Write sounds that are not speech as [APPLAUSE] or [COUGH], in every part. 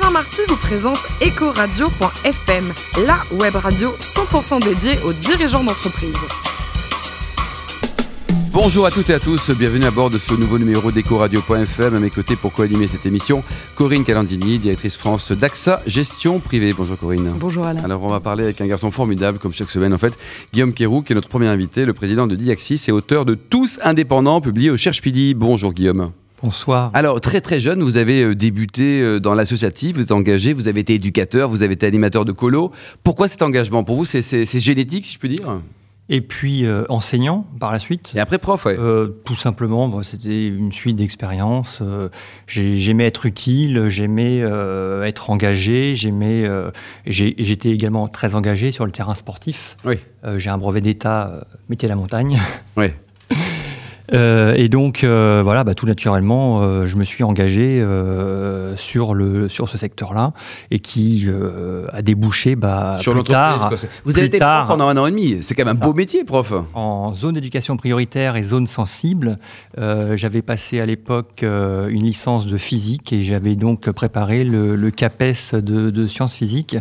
Alain Marty vous présente Ecoradio.fm, la web radio 100% dédiée aux dirigeants d'entreprise. Bonjour à toutes et à tous, bienvenue à bord de ce nouveau numéro d'Ecoradio.fm. À mes côtés pour co-animer cette émission, Corinne Calandini, directrice France d'AXA Gestion Privée. Bonjour Corinne. Bonjour Alain. Alors on va parler avec un garçon formidable, comme chaque semaine en fait, Guillaume Kérou, qui est notre premier invité, le président de Diaxis et auteur de Tous indépendants, publié au Cherche Pidi. Bonjour Guillaume. Bonsoir. Alors, très très jeune, vous avez euh, débuté euh, dans l'associatif, vous êtes engagé, vous avez été éducateur, vous avez été animateur de colo. Pourquoi cet engagement? Pour vous, c'est génétique, si je peux dire? Et puis euh, enseignant par la suite? Et après prof, ouais. tout simplement, c'était une suite d'expériences. j'aimais être utile, j'aimais être engagé, j'aimais. j'étais également très engagé sur le terrain sportif. Oui. j'ai un brevet d'État métier de la montagne. Oui. [LAUGHS] Euh, et donc, euh, voilà, bah, tout naturellement, euh, je me suis engagé sur, le, sur ce secteur-là et qui a débouché bah, sur plus tard. Vous avez été prof pendant un an et demi. C'est quand même un beau métier, prof. En zone d'éducation prioritaire et zone sensible, j'avais passé à l'époque une licence de physique et j'avais donc préparé le, CAPES de, de sciences physiques.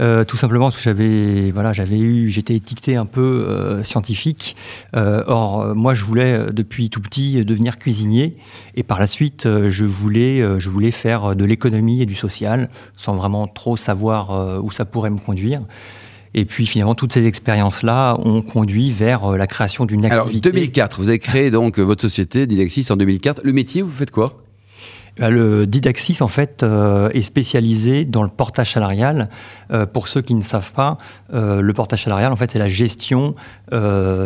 Euh, tout simplement parce que j'avais voilà, j'avais eu, j'étais étiqueté un peu euh, scientifique. Euh, or, moi, je voulais depuis tout petit devenir cuisinier, et par la suite, je voulais, je voulais faire de l'économie et du social, sans vraiment trop savoir où ça pourrait me conduire. Et puis finalement, toutes ces expériences-là ont conduit vers la création d'une activité. Alors, 2004, vous avez créé donc votre société Didexis en 2004. Le métier, vous faites quoi? Le Didaxis, en fait, euh, est spécialisé dans le portage salarial. Euh, pour ceux qui ne savent pas, euh, le portage salarial, en fait, c'est la gestion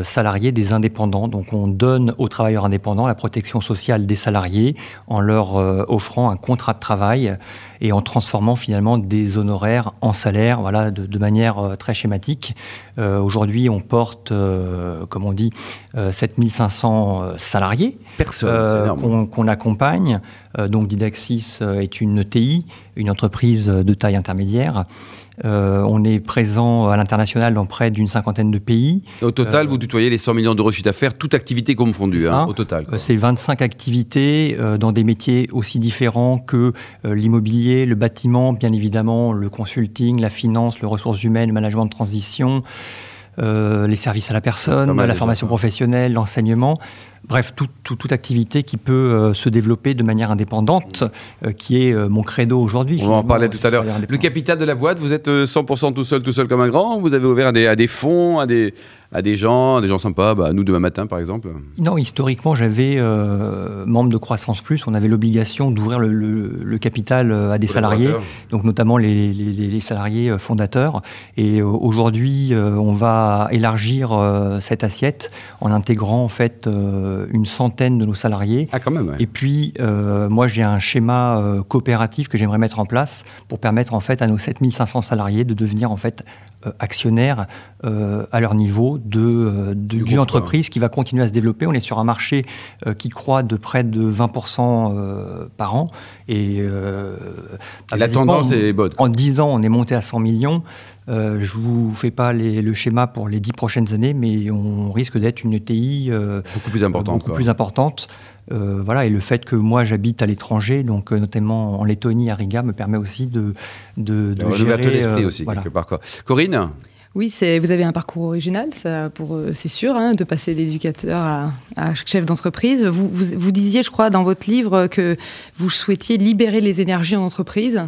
salariée des indépendants. Donc, on donne aux travailleurs indépendants la protection sociale des salariés en leur offrant un contrat de travail et en transformant finalement des honoraires en salaire, voilà, de, manière très schématique. Aujourd'hui, on porte, comme on dit, 7500 salariés qu'on accompagne. Donc Didaxis est une TI, une entreprise de taille intermédiaire. Euh, on est présent à l'international dans près d'une cinquantaine de pays. Au total, euh, vous tutoyez les 100 millions d'euros de chiffre d'affaires, toute activité confondue, hein, au total. Euh, c'est 25 activités dans des métiers aussi différents que l'immobilier, le bâtiment, bien évidemment, le consulting, la finance, le ressources humaines, le management de transition. les services à la personne, la formation professionnelle, l'enseignement. Bref, toute activité qui peut euh, se développer de manière indépendante, euh, qui est euh, mon credo aujourd'hui. On en parlait tout à l'heure. Le capital de la boîte, vous êtes 100% tout seul, tout seul comme un grand Vous avez ouvert à des fonds, à des, à des gens, des gens sympas, bah, nous demain matin par exemple Non, historiquement, j'avais euh, membre de Croissance Plus, on avait l'obligation d'ouvrir le, capital à des salariés, donc notamment les, salariés fondateurs. Et aujourd'hui, on va élargir cette assiette en intégrant en fait une centaine de nos salariés. Ah, quand même. Et puis, moi, j'ai un schéma coopératif que j'aimerais mettre en place pour permettre en fait à nos 7500 salariés de devenir en fait actionnaires à leur niveau de, d'une entreprise qui va continuer à se développer. On est sur un marché euh, qui croît de près de 20% euh, par an. Et, euh, la tendance est bonne. En 10 ans, on est monté à 100 millions. je ne vous fais pas le schéma pour les 10 prochaines années, mais on risque d'être une ETI beaucoup plus importante. Beaucoup plus importante. Voilà, et le fait que moi j'habite à l'étranger, donc notamment en Lettonie, à Riga, me permet aussi de, de, de gérer. l'esprit aussi, quelque part. Quoi. Corinne oui, vous avez un parcours original, ça, pour, euh, c'est sûr, hein, de passer d'éducateur à, chef d'entreprise. Vous, vous, disiez, je crois, dans votre livre que vous souhaitiez libérer les énergies en entreprise.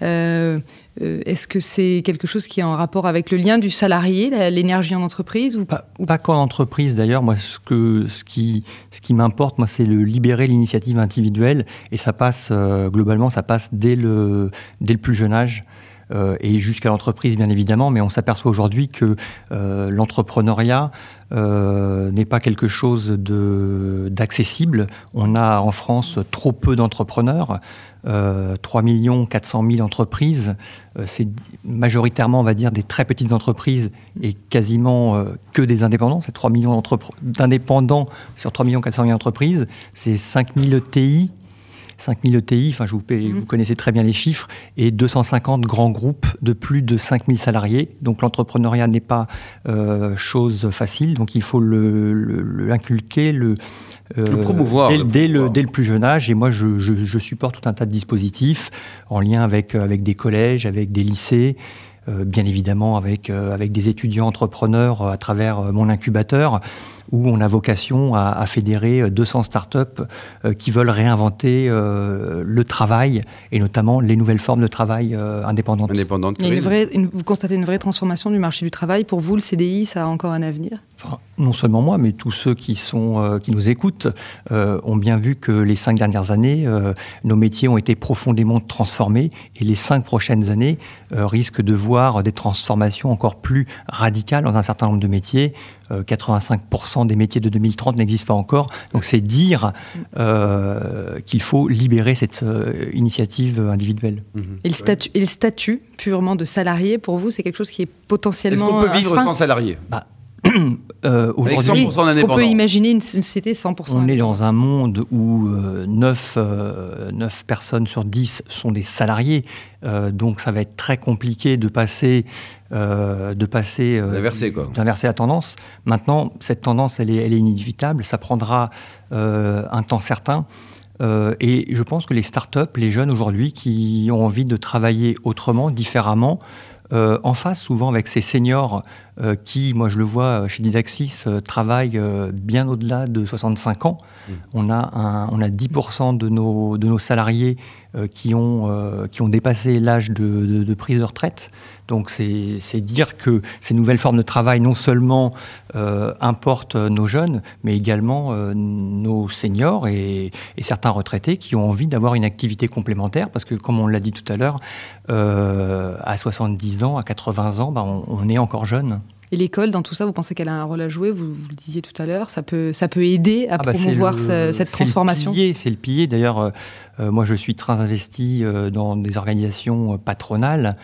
Euh, euh, est-ce que c'est quelque chose qui est en rapport avec le lien du salarié, l'énergie en entreprise ou... Pas, pas qu'en entreprise d'ailleurs. Moi, ce, que, ce qui, ce qui m'importe, moi, c'est le libérer l'initiative individuelle. Et ça passe, globalement, ça passe dès le, dès le plus jeune âge. Euh, et jusqu'à l'entreprise, bien évidemment, mais on s'aperçoit aujourd'hui que euh, l'entrepreneuriat euh, n'est pas quelque chose d'accessible. On a en France trop peu d'entrepreneurs. 3 millions 400 000 entreprises, c'est majoritairement, on va dire, des très petites entreprises et quasiment que des indépendants. C'est 3 millions d'indépendants sur 3 millions 400 000 entreprises. C'est 5 000 TI 5000 ETI, enfin, je vous, vous connaissez très bien les chiffres, et 250 grands groupes de plus de 5000 salariés. Donc l'entrepreneuriat n'est pas euh, chose facile, donc il faut le- le- l'inculquer, le, euh, Le promouvoir, dès, le dès le, promouvoir. dès le plus jeune âge. Et moi, je, je- je supporte tout un tas de dispositifs en lien avec, avec des collèges, avec des lycées, euh, bien évidemment avec, euh, avec des étudiants entrepreneurs euh, à travers euh, mon incubateur, où on a vocation à, fédérer euh, 200 startups euh, qui veulent réinventer euh, le travail et notamment les nouvelles formes de travail indépendantes. Indépendante, vous constatez une vraie transformation du marché du travail. Pour vous, le CDI, ça a encore un avenir? Non seulement moi, mais tous ceux qui, sont, qui nous écoutent ont bien vu que les cinq dernières années, nos métiers ont été profondément transformés et les cinq prochaines années risquent de voir des transformations encore plus radicales dans un certain nombre de métiers. 85% des métiers de 2030 n'existent pas encore. Donc c'est dire euh, qu'il faut libérer cette euh, initiative individuelle. Mhm. Et, le statut, le statut purement de salarié, pour vous, c'est quelque chose qui est potentiellement... Est-ce qu'on peut vivre sans salarié? Bah, [COUGHS] Euh, Aujourd'hui, 100% Oui, Est-ce qu'on d'indépendants. peut imaginer une société 100% On est dans un monde où euh, 9, personnes sur 10 sont des salariés, Euh, donc ça va être très compliqué de passer, euh, de passer, euh, D'inverser, la tendance. Maintenant, cette tendance, elle est, elle est inévitable, ça prendra euh, un temps certain. Euh, et je pense que les startups, les jeunes aujourd'hui qui ont envie de travailler autrement, différemment, euh, en face souvent avec ces seniors euh, qui, moi je le vois chez Didaxis, euh, travaillent euh, bien au-delà de 65 ans. On, a un, on a 10% de nos, de nos salariés euh, qui, ont, qui ont dépassé l'âge de, de- de prise de retraite. Donc c'est c'est dire que ces nouvelles formes de travail non seulement importent nos jeunes, mais également nos seniors et, et certains retraités qui ont envie d'avoir une activité complémentaire, parce que comme on l'a dit tout à l'heure, à 70 ans, à 80 ans, bah, on, on est encore jeune. Et l'école, dans tout ça, vous pensez qu'elle a un rôle à jouer vous, vous le disiez tout à l'heure. Ça peut, ça peut aider à Ah bah, promouvoir le- ce- cette c'est transformation. le pilier, C'est le pilier. D'ailleurs, euh, moi, je suis très investi euh, dans des organisations euh, patronales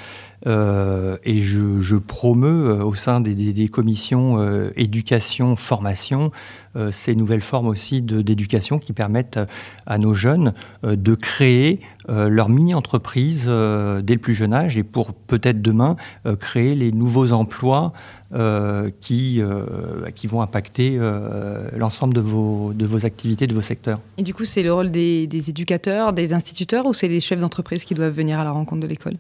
euh, et je, je euh, au sein des, commissions euh, éducation, formation, euh, ces nouvelles formes aussi d'éducation qui permettent euh, à nos jeunes euh, de créer euh, leur mini-entreprise euh, dès le plus jeune âge et pour peut-être demain euh, créer les nouveaux emplois euh, qui, euh, qui vont impacter euh, l'ensemble de vos, de vos activités, de vos secteurs. Et du coup, c'est le rôle des, des éducateurs, des instituteurs, ou c'est les chefs d'entreprise qui doivent venir à la rencontre de l'école?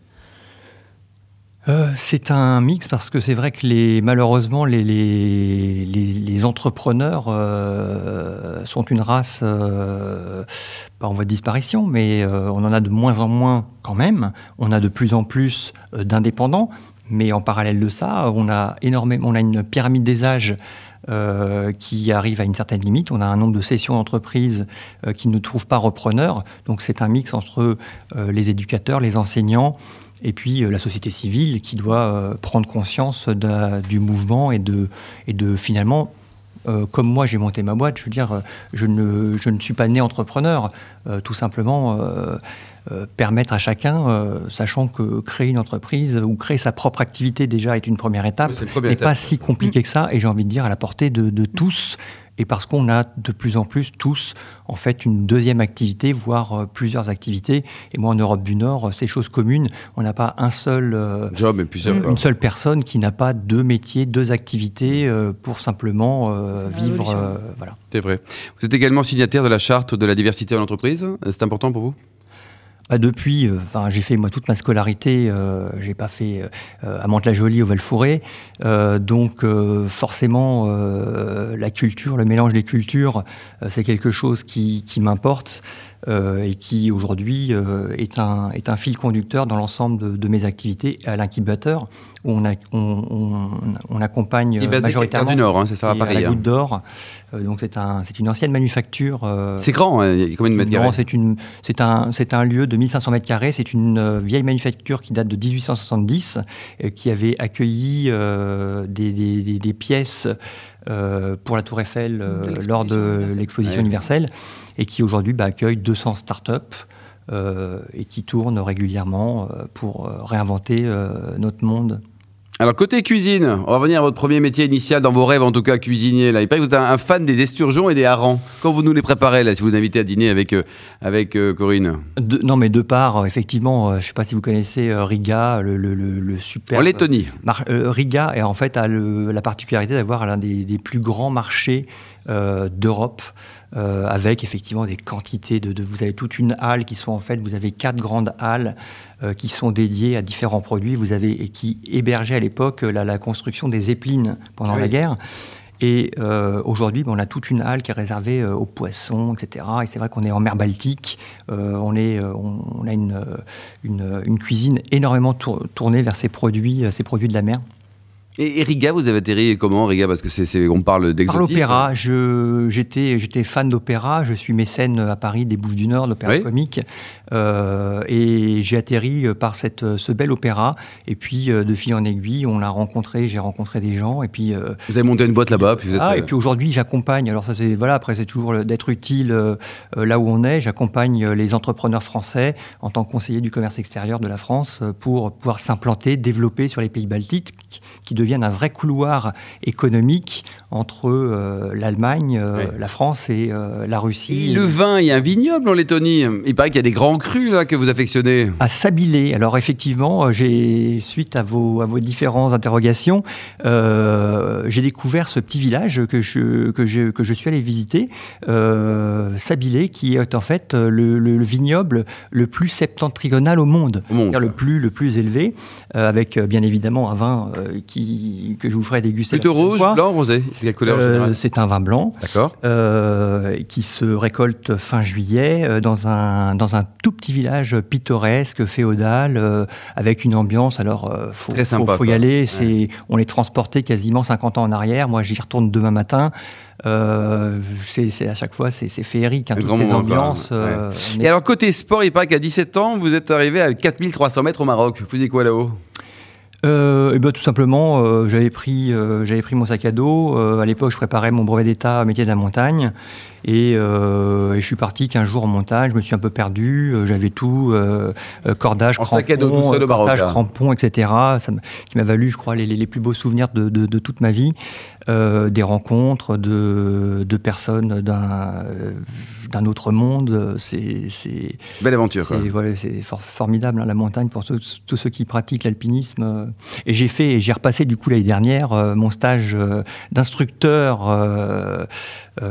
Euh, c'est un mix parce que c'est vrai que les, malheureusement les, les, entrepreneurs euh, sont une race euh, pas en voie de disparition, mais on en a de moins en moins quand même. On a de plus en plus d'indépendants, mais en parallèle de ça, on a énormément, on a une pyramide des âges. Euh, qui arrive à une certaine limite. On a un nombre de sessions d'entreprise euh, qui ne trouvent pas repreneurs. Donc c'est un mix entre euh, les éducateurs, les enseignants, et puis la société civile qui doit prendre conscience du mouvement et de, et de finalement, euh, comme moi j'ai monté ma boîte, je veux dire, euh, je ne, je ne suis pas né entrepreneur, Euh, tout simplement euh, permettre à chacun, euh, sachant que créer une entreprise ou créer sa propre activité déjà est une première étape, Oui, n'est pas si compliqué que ça, et j'ai envie de dire à la portée de, de tous. Et parce qu'on a de plus en plus tous, en fait, une deuxième activité, voire euh, plusieurs activités. Et moi, en Europe du Nord, euh, c'est chose commune. On n'a pas un seul, euh, Job et plusieurs. une seule personne qui n'a pas deux métiers, deux activités euh, pour simplement euh, vivre. euh, voilà. C'est vrai. Vous êtes également signataire de la charte de la diversité en entreprise. C'est important pour vous? Bah, depuis, euh, j'ai fait moi toute ma scolarité, euh, j'ai pas fait euh, à Mantes-la-Jolie au Val-Fouré, Euh, donc euh, forcément euh, la culture, le mélange des cultures, euh, c'est quelque chose qui, m'importe. euh, et qui aujourd'hui euh, est, un, est un fil conducteur dans l'ensemble de, de mes activités à l'incubateur où on, a- on, on- on accompagne euh, majoritairement du Nord, hein, c'est ça, à la hein. Goutte d'Or. Euh, donc c'est un, c'est une ancienne manufacture. euh, C'est grand, hein, il y a combien de mètres carrés c'est une, c'est un, c'est un lieu de 1500 mètres carrés. C'est une euh, vieille manufacture qui date de 1870, euh, qui avait accueilli euh, des, des- des- des pièces euh, pour la Tour Eiffel euh, De lors de l'exposition universelle, et qui aujourd'hui bah, accueille 200 startups euh, et qui tourne régulièrement euh, pour euh, réinventer notre monde. Alors, côté cuisine, on va revenir à votre premier métier initial, dans vos rêves en tout cas, cuisinier. Là. Il paraît que vous êtes un, fan des esturgeons et des harengs. Quand vous nous les préparez, là, si vous nous invitez à dîner avec, euh, avec euh, Corinne? Non, mais de part, effectivement, je ne sais pas si vous connaissez Riga, le, le, super. En Lettonie. Riga, est, en fait, a la particularité d'avoir l'un des, des, plus grands marchés d'Europe. Euh, avec effectivement des quantités de, Vous avez toute une halle qui sont en fait, vous avez quatre grandes halles euh, qui sont dédiées à différents produits. Vous avez et qui hébergeaient à l'époque la, construction des épines pendant la guerre. Et euh, aujourd'hui, on a toute une halle qui est réservée aux poissons, etc. Et c'est vrai qu'on est en mer Baltique. on, est, on, a une, une, une, cuisine énormément tournée vers ces produits, ces produits de la mer. Et, Riga, vous avez atterri comment Riga? Parce que c'est, on parle d'exotique. Par l'opéra. j'étais, j'étais fan d'opéra. Je suis mécène à Paris des Bouffes du Nord, l'opéra comique. Euh, et j'ai atterri par cette, ce bel opéra. Et puis, euh, de fil en aiguille, on l'a rencontré. J'ai rencontré des gens. Et puis, euh, vous avez monté une boîte là-bas. Puis ah, et puis aujourd'hui, j'accompagne. Alors ça, c'est voilà. Après, c'est toujours d'être utile là où on est. J'accompagne les entrepreneurs français en tant que conseiller du commerce extérieur de la France pour pouvoir s'implanter, développer sur les pays baltiques, qui deviennent un vrai couloir économique entre euh, l'Allemagne, euh, la France et euh, la Russie. Et le vin, il y a un vignoble en Lettonie. Il paraît qu'il y a des grands crus là que vous affectionnez. À Sabilé. Alors effectivement, j'ai suite à vos, à vos différentes interrogations, j'ai découvert ce petit village que je, que je, que je suis allé visiter, Sabilé, qui est en fait le, vignoble le plus septentrional au monde, au monde le plus le plus élevé, avec bien évidemment un vin qui que je vous ferai déguster. Plutôt rouge, blanc, rosé euh, C'est un vin blanc. D'accord. Euh, qui se récolte fin juillet euh, dans, un, dans un tout petit village pittoresque, féodal, avec une ambiance. Alors, faut, Très sympa, faut, y aller. C'est, On est transporté quasiment 50 ans en arrière. Moi, j'y retourne demain matin. c'est, à chaque fois, c'est, féerique, hein, toutes ces ambiances. Et alors, côté sport, il paraît qu'à 17 ans, vous êtes arrivé à 4300 mètres au Maroc. Vous faisiez quoi là-haut? Euh, et ben, Tout simplement, euh, j'avais pris, euh, j'avais pris mon sac à dos. à l'époque, je préparais mon brevet d'état métier de la montagne. Et, je suis parti 15 jours en montagne. Je me suis un peu perdu. j'avais tout cordage, en sac à dos, tout seul cordage, crampons, etc. Ça qui m'a valu, je crois, les, les, plus beaux souvenirs de, de, de toute ma vie. Des rencontres de, de personnes d'un d'un autre monde. C'est belle aventure. C'est formidable hein, la montagne pour tous, ceux qui pratiquent l'alpinisme. Et j'ai fait, j'ai repassé du coup l'année dernière euh, mon stage euh, d'instructeur euh,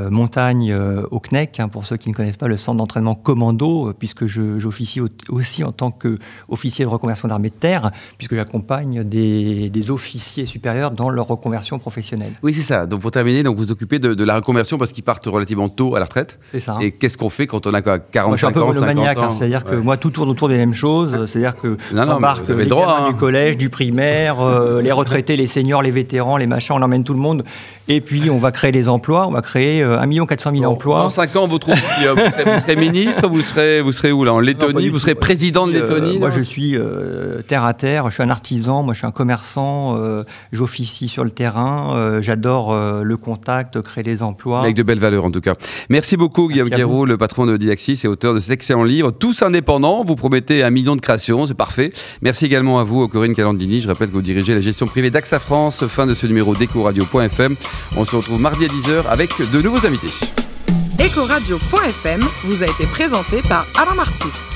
montagne au CNEC. Hein, pour ceux qui ne connaissent pas le centre d'entraînement commando, puisque j'officie aussi en tant qu'officier de reconversion d'armée de terre, puisque j'accompagne des, des, officiers supérieurs dans leur reconversion professionnelle. Oui, c'est ça. Donc pour terminer, donc vous vous occupez de, la reconversion parce qu'ils partent relativement tôt à la retraite. C'est ça qu'est-ce qu'on fait quand on a quoi, 45 moi, je suis un peu monomaniaque, hein, c'est-à-dire que moi, tout tourne autour des mêmes choses. C'est-à-dire que non, non, embarque les droit, hein. du collège, du primaire, euh, [LAUGHS] les retraités, les seniors, les vétérans, les machins, on emmène tout le monde. Et puis, on va créer des emplois. On va créer 1 400 000 emplois. Dans 5 ans, vous, trouvez, vous, serez, ministre, vous serez, vous serez où là En Lettonie Vous serez président de Lettonie euh, Moi, je suis euh, terre à terre. Je suis un artisan. Moi, je suis un commerçant. J'officie sur le terrain. J'adore le contact, créer des emplois. Avec de belles valeurs, en tout cas. Merci beaucoup, Guillaume Guéraud, le patron de Diaxis et auteur de cet excellent livre. Tous indépendants, vous promettez un million de créations, c'est parfait. Merci également à vous, Corinne Calandini. Je rappelle que vous dirigez la gestion privée d'AXA France. Fin de ce numéro d'EcoRadio.fm. On se retrouve mardi à 10h avec de nouveaux invités. Ecoradio.fm vous a été présenté par Alain Marty.